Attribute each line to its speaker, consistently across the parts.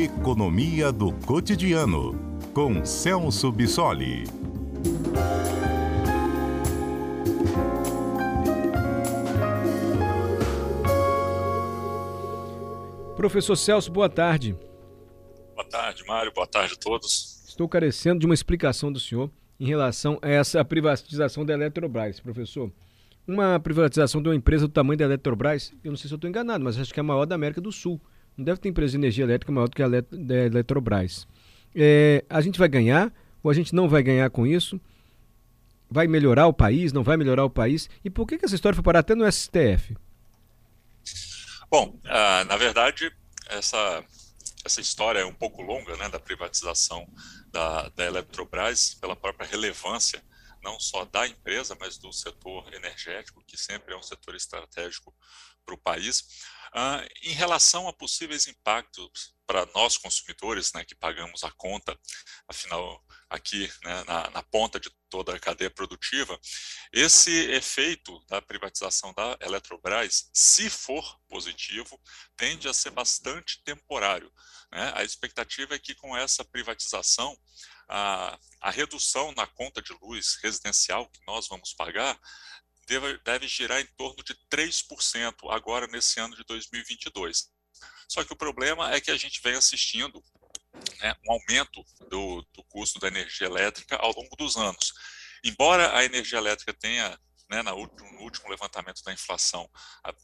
Speaker 1: Economia do Cotidiano, com Celso Bissoli.
Speaker 2: Professor Celso, boa tarde.
Speaker 3: Boa tarde, Mário. Boa tarde a todos.
Speaker 2: Estou carecendo de uma explicação do senhor em relação a essa privatização da Eletrobras, professor. Uma privatização de uma empresa do tamanho da Eletrobras, eu não sei se eu estou enganado, mas acho que é a maior da América do Sul. Não deve ter empresa de energia elétrica maior do que a Eletrobras. É, a gente vai ganhar ou a gente não vai ganhar com isso? Vai melhorar o país? Não vai melhorar o país? E por que, que essa história foi parar até no STF?
Speaker 3: Bom, uh, na verdade, essa, essa história é um pouco longa, né, da privatização da, da Eletrobras, pela própria relevância, não só da empresa, mas do setor energético, que sempre é um setor estratégico para o país. Uh, em relação a possíveis impactos para nós consumidores, né, que pagamos a conta, afinal, aqui né, na, na, ponta de toda a cadeia produtiva, esse efeito da privatização da Eletrobras, se for positivo, tende a ser bastante temporário. Né? A expectativa é que com essa privatização, a, a redução na conta de luz residencial que nós vamos pagar deve, deve girar em torno de 3% agora nesse ano de 2022. Só que o problema é que a gente vem assistindo né, um aumento do, do custo da energia elétrica ao longo dos anos. Embora a energia elétrica tenha né, no último levantamento da inflação,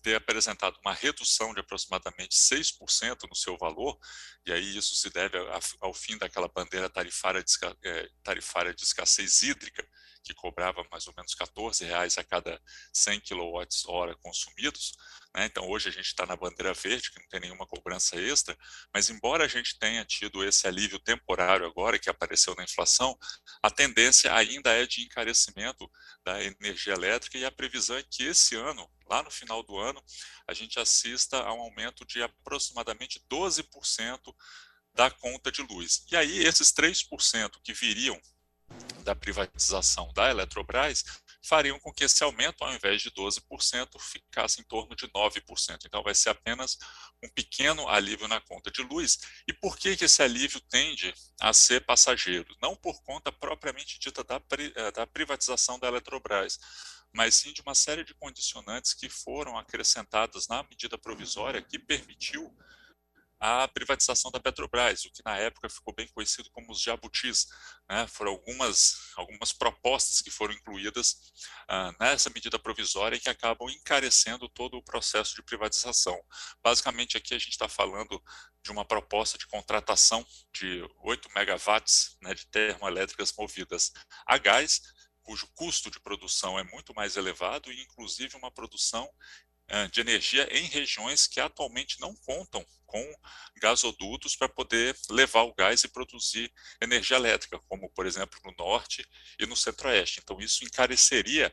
Speaker 3: ter apresentado uma redução de aproximadamente 6% no seu valor, e aí isso se deve ao fim daquela bandeira tarifária de, é, tarifária de escassez hídrica, que cobrava mais ou menos 14 reais a cada 100 kWh consumidos. Né? Então, hoje a gente está na bandeira verde, que não tem nenhuma cobrança extra, mas embora a gente tenha tido esse alívio temporário agora, que apareceu na inflação, a tendência ainda é de encarecimento da energia elétrica e a previsão é que esse ano, lá no final do ano, a gente assista a um aumento de aproximadamente 12% da conta de luz. E aí, esses 3% que viriam da privatização da Eletrobras fariam com que esse aumento, ao invés de 12%, ficasse em torno de 9%. Então, vai ser apenas um pequeno alívio na conta de luz. E por que, esse alívio tende a ser passageiro? Não por conta propriamente dita da, eh, da privatização da Eletrobras, mas sim de uma série de condicionantes que foram acrescentadas na medida provisória que permitiu a privatização da Petrobras, o que na época ficou bem conhecido como os jabutis. Né? Foram algumas, algumas propostas que foram incluídas ah, nessa medida provisória que acabam encarecendo todo o processo de privatização. Basicamente, aqui a gente está falando de uma proposta de contratação de 8 megawatts né, de termoelétricas movidas a gás, cujo custo de produção é muito mais elevado e, inclusive, uma produção eh, de energia em regiões que atualmente não contam com gasodutos para poder levar o gás e produzir energia elétrica, como, por exemplo, no norte e no centro-oeste. Então, isso encareceria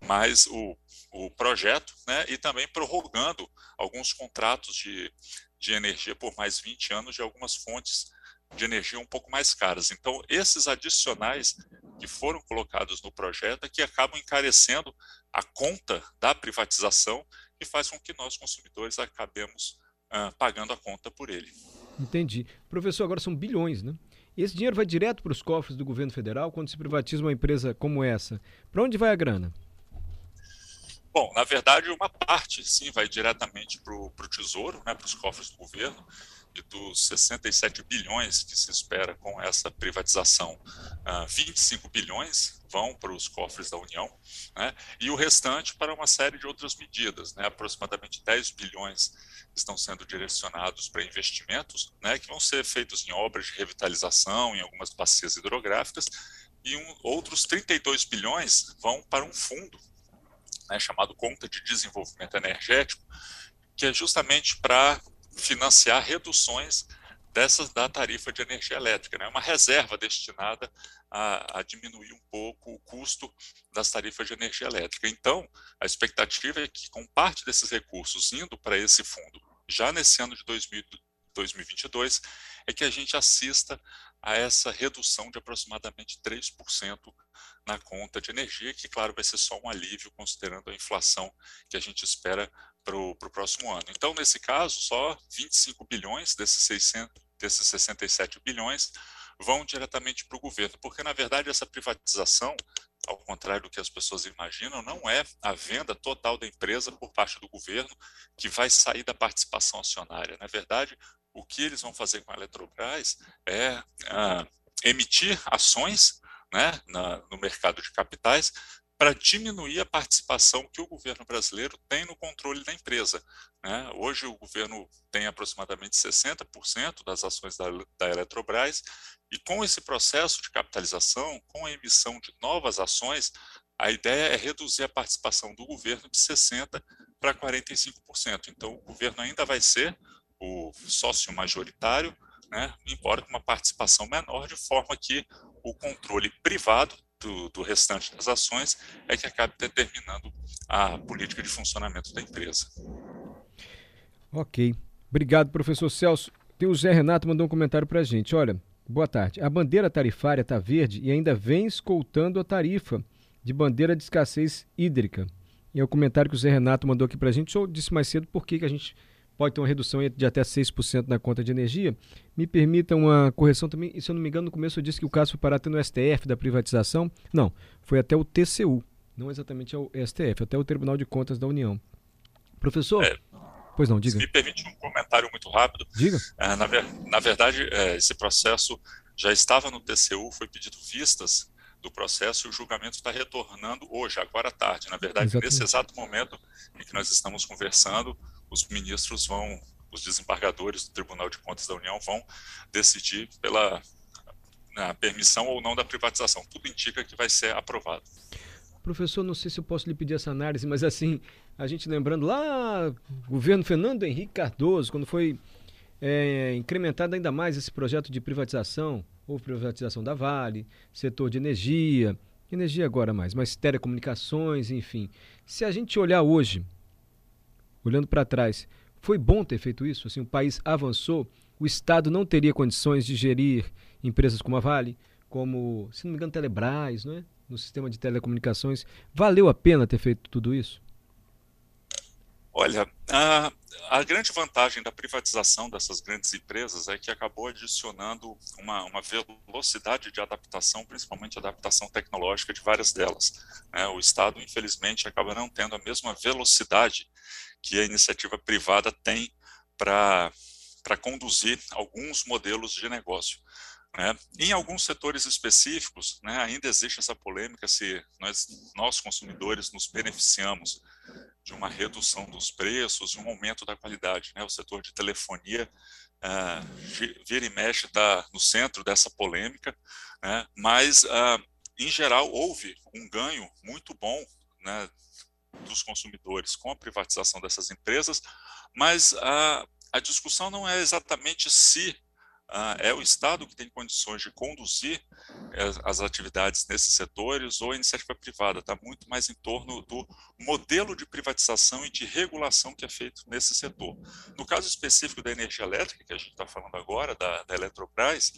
Speaker 3: mais o, o projeto né, e também prorrogando alguns contratos de, de energia por mais 20 anos de algumas fontes de energia um pouco mais caras. Então, esses adicionais que foram colocados no projeto é que acabam encarecendo a conta da privatização e faz com que nós, consumidores, acabemos uh, pagando a conta por ele.
Speaker 2: Entendi. Professor, agora são bilhões, né? E esse dinheiro vai direto para os cofres do governo federal quando se privatiza uma empresa como essa. Para onde vai a grana?
Speaker 3: Bom, na verdade, uma parte, sim, vai diretamente para o Tesouro, né, para os cofres do governo e dos 67 bilhões que se espera com essa privatização, uh, ah, 25 bilhões vão para os cofres da União, né, e o restante para uma série de outras medidas, né, aproximadamente 10 bilhões estão sendo direcionados para investimentos, né, que vão ser feitos em obras de revitalização, em algumas bacias hidrográficas, e um, outros 32 bilhões vão para um fundo né, chamado Conta de Desenvolvimento Energético, que é justamente para financiar reduções dessas da tarifa de energia elétrica, né? uma reserva destinada a, a, diminuir um pouco o custo das tarifas de energia elétrica. Então, a expectativa é que, com parte desses recursos indo para esse fundo, já nesse ano de 2000, 2022, é que a gente assista a essa redução de aproximadamente 3% na conta de energia, que, claro, vai ser só um alívio considerando a inflação que a gente espera para o próximo ano. Então, nesse caso, só 25 bilhões desses desses 67 bilhões vão diretamente para o governo, porque na verdade essa privatização, ao contrário do que as pessoas imaginam, não é a venda total da empresa por parte do governo que vai sair da participação acionária. Na verdade, o que eles vão fazer com a Eletrobras é ah, emitir ações né, na, no mercado de capitais para diminuir a participação que o governo brasileiro tem no controle da empresa. Né? Hoje o governo tem aproximadamente 60% das ações da, da Eletrobras, e com esse processo de capitalização, com a emissão de novas ações, a ideia é reduzir a participação do governo de 60% para 45%. Então, o governo ainda vai ser o sócio majoritário, né, embora com uma participação menor, de forma que o controle privado do, do, restante das ações é que acabe determinando a política de funcionamento da empresa.
Speaker 2: Ok. Obrigado, professor Celso. Tem o Zé Renato mandou um comentário para a gente. Olha, boa tarde. A bandeira tarifária está verde e ainda vem escoltando a tarifa de bandeira de escassez hídrica. E é o comentário que o Zé Renato mandou aqui para a gente. Eu disse mais cedo por que a gente pode ter uma redução de até 6% na conta de energia. Me permita uma correção também, e se eu não me engano, no começo eu disse que o caso foi parar até no STF da privatização. Não, foi até o TCU, não exatamente ao STF, até o Tribunal de Contas da União. Professor? É, pois não, diga.
Speaker 3: me permite um comentário muito rápido.
Speaker 2: Diga.
Speaker 3: É, na, na, verdade, é, esse processo já estava no TCU, foi pedido vistas do processo e o julgamento está retornando hoje, agora à tarde. Na verdade, Exatamente. nesse exato momento em que nós estamos conversando, os ministros vão, os desembargadores do Tribunal de Contas da União vão decidir pela né, permissão ou não da privatização. Tudo indica que vai ser aprovado.
Speaker 2: Professor, não sei se eu posso lhe pedir essa análise, mas assim, a gente lembrando lá, governo Fernando Henrique Cardoso, quando foi é, incrementado ainda mais esse projeto de privatização, houve privatização da Vale, setor de energia, energia agora mais, mas telecomunicações, enfim. Se a gente olhar hoje, olhando para trás, foi bom ter feito isso? Assim, o país avançou, o Estado não teria condições de gerir empresas como a Vale, como, se não me engano, Telebrás, é? no sistema de telecomunicações. Valeu a pena ter feito tudo isso?
Speaker 3: Olha, a, a, grande vantagem da privatização dessas grandes empresas é que acabou adicionando uma, uma velocidade de adaptação, principalmente adaptação tecnológica de várias delas. Né? O Estado, infelizmente, acaba não tendo a mesma velocidade que a iniciativa privada tem para conduzir alguns modelos de negócio. Né? Em alguns setores específicos, né, ainda existe essa polêmica se nós, nós, consumidores, nos beneficiamos de uma redução dos preços, de um aumento da qualidade. Né? O setor de telefonia uh, vira e mexe está no centro dessa polêmica, né? mas, uh, em geral, houve um ganho muito bom né, dos consumidores com a privatização dessas empresas, mas a, a discussão não é exatamente se ah, é o Estado que tem condições de conduzir as, as atividades nesses setores ou a iniciativa privada, está muito mais em torno do modelo de privatização e de regulação que é feito nesse setor. No caso específico da energia elétrica, que a gente está falando agora, da, da Eletrobras,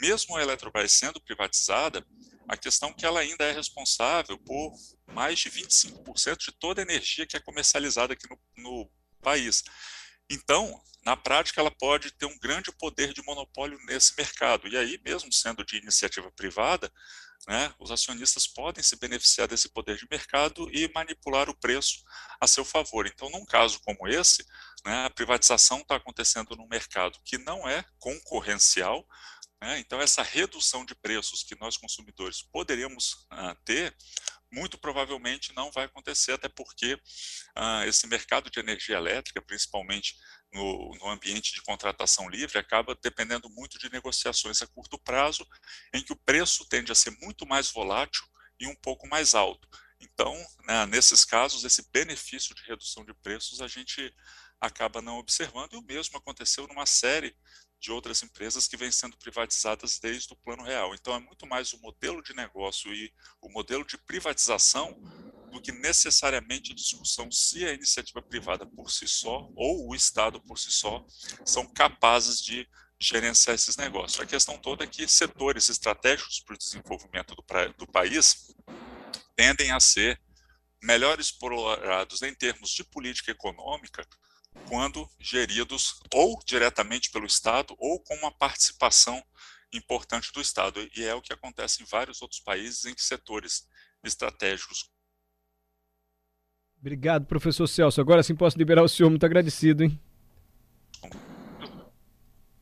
Speaker 3: mesmo a Eletrobras sendo privatizada, a questão é que ela ainda é responsável por mais de 25% de toda a energia que é comercializada aqui no, no país. Então, na prática, ela pode ter um grande poder de monopólio nesse mercado. E aí, mesmo sendo de iniciativa privada, né, os acionistas podem se beneficiar desse poder de mercado e manipular o preço a seu favor. Então, num caso como esse, né, a privatização está acontecendo num mercado que não é concorrencial, né? Então, essa redução de preços que nós consumidores poderíamos uh, ter, muito provavelmente não vai acontecer, até porque uh, esse mercado de energia elétrica, principalmente no, no, ambiente de contratação livre, acaba dependendo muito de negociações a curto prazo, em que o preço tende a ser muito mais volátil e um pouco mais alto. Então, né, nesses casos, esse benefício de redução de preços a gente acaba não observando, e o mesmo aconteceu numa série de outras empresas que vêm sendo privatizadas desde o plano real. Então, é muito mais o modelo de negócio e o modelo de privatização do que necessariamente a discussão se a iniciativa privada por si só ou o Estado por si só são capazes de gerenciar esses negócios. A questão toda é que setores estratégicos para o desenvolvimento do, do país tendem a ser melhor explorados em termos de política econômica quando geridos ou diretamente pelo Estado ou com uma participação importante do Estado. E é o que acontece em vários outros países em setores estratégicos.
Speaker 2: Obrigado, professor Celso. Agora sim posso liberar o senhor. Muito agradecido, hein?